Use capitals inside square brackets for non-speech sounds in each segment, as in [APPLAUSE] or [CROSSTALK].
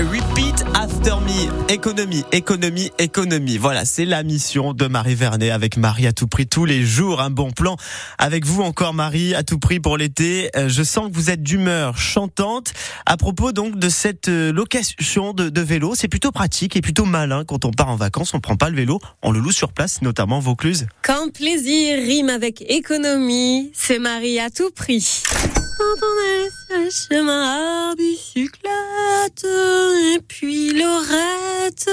Repeat after me. Économie, économie, économie. Voilà, c'est la mission de Marie Vernet avec Marie à tout prix tous les jours. Un bon plan avec vous encore Marie à tout prix pour l'été. Euh, je sens que vous êtes d'humeur chantante. À propos donc de cette euh, location de, vélo, c'est plutôt pratique et plutôt malin quand on part en vacances. On prend pas le vélo, on le loue sur place, notamment Vaucluse. Quand plaisir rime avec économie, c'est Marie à tout prix. Quand on est sur le chemin à bicyclette et puis Lorette.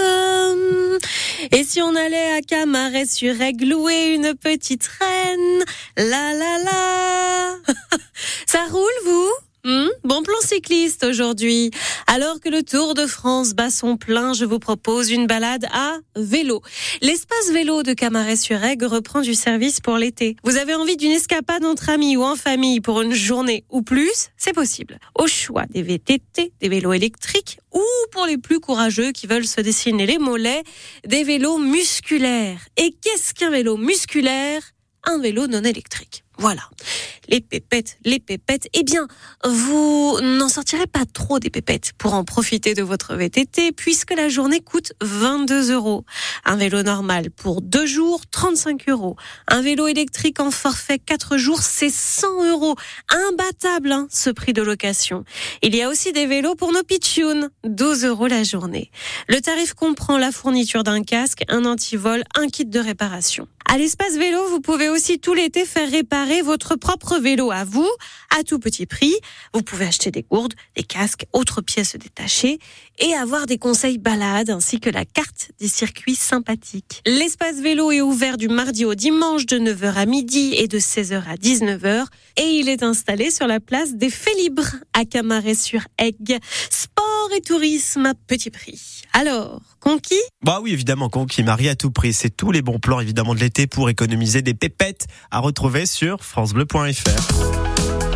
Et si on allait à Camaret sur Aigle une petite reine, la la la. [LAUGHS] Ça roule vous? Hmm, bon plan cycliste aujourd'hui. Alors que le Tour de France bat son plein, je vous propose une balade à vélo. L'espace vélo de Camaret-sur-Aigle reprend du service pour l'été. Vous avez envie d'une escapade entre amis ou en famille pour une journée ou plus? C'est possible. Au choix des VTT, des vélos électriques ou pour les plus courageux qui veulent se dessiner les mollets, des vélos musculaires. Et qu'est-ce qu'un vélo musculaire? Un vélo non électrique. Voilà. Les pépettes, les pépettes. Eh bien, vous n'en sortirez pas trop des pépettes pour en profiter de votre VTT puisque la journée coûte 22 euros. Un vélo normal pour deux jours, 35 euros. Un vélo électrique en forfait 4 jours, c'est 100 euros. Imbattable, hein, ce prix de location. Il y a aussi des vélos pour nos pitchouns, 12 euros la journée. Le tarif comprend la fourniture d'un casque, un antivol, un kit de réparation. À l'espace vélo, vous pouvez aussi tout l'été faire réparer votre propre vélo à vous, à tout petit prix. Vous pouvez acheter des gourdes, des casques, autres pièces détachées et avoir des conseils balades ainsi que la carte des circuits sympathiques. L'espace vélo est ouvert du mardi au dimanche de 9h à midi et de 16h à 19h et il est installé sur la place des Félibres à Camaret-sur-Aigle. Et tourisme à petit prix. Alors, conquis? Bah oui, évidemment, conquis Marie à tout prix. C'est tous les bons plans évidemment de l'été pour économiser des pépettes à retrouver sur francebleu.fr.